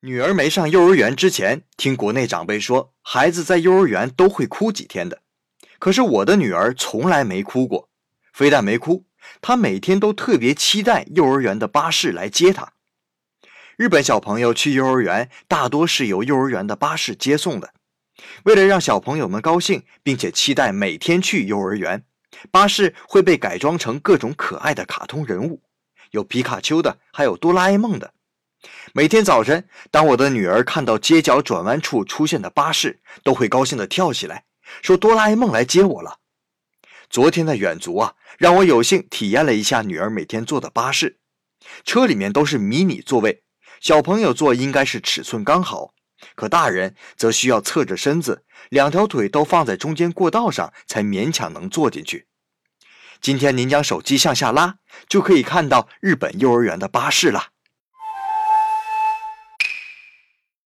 女儿没上幼儿园之前，听国内长辈说，孩子在幼儿园都会哭几天的。可是我的女儿从来没哭过，非但没哭，她每天都特别期待幼儿园的巴士来接她。日本小朋友去幼儿园大多是由幼儿园的巴士接送的。为了让小朋友们高兴，并且期待每天去幼儿园，巴士会被改装成各种可爱的卡通人物，有皮卡丘的，还有哆啦 A 梦的。每天早晨，当我的女儿看到街角转弯处出现的巴士，都会高兴地跳起来，说：“哆啦 A 梦来接我了。”昨天的远足啊，让我有幸体验了一下女儿每天坐的巴士。车里面都是迷你座位，小朋友坐应该是尺寸刚好，可大人则需要侧着身子，两条腿都放在中间过道上，才勉强能坐进去。今天您将手机向下拉，就可以看到日本幼儿园的巴士了。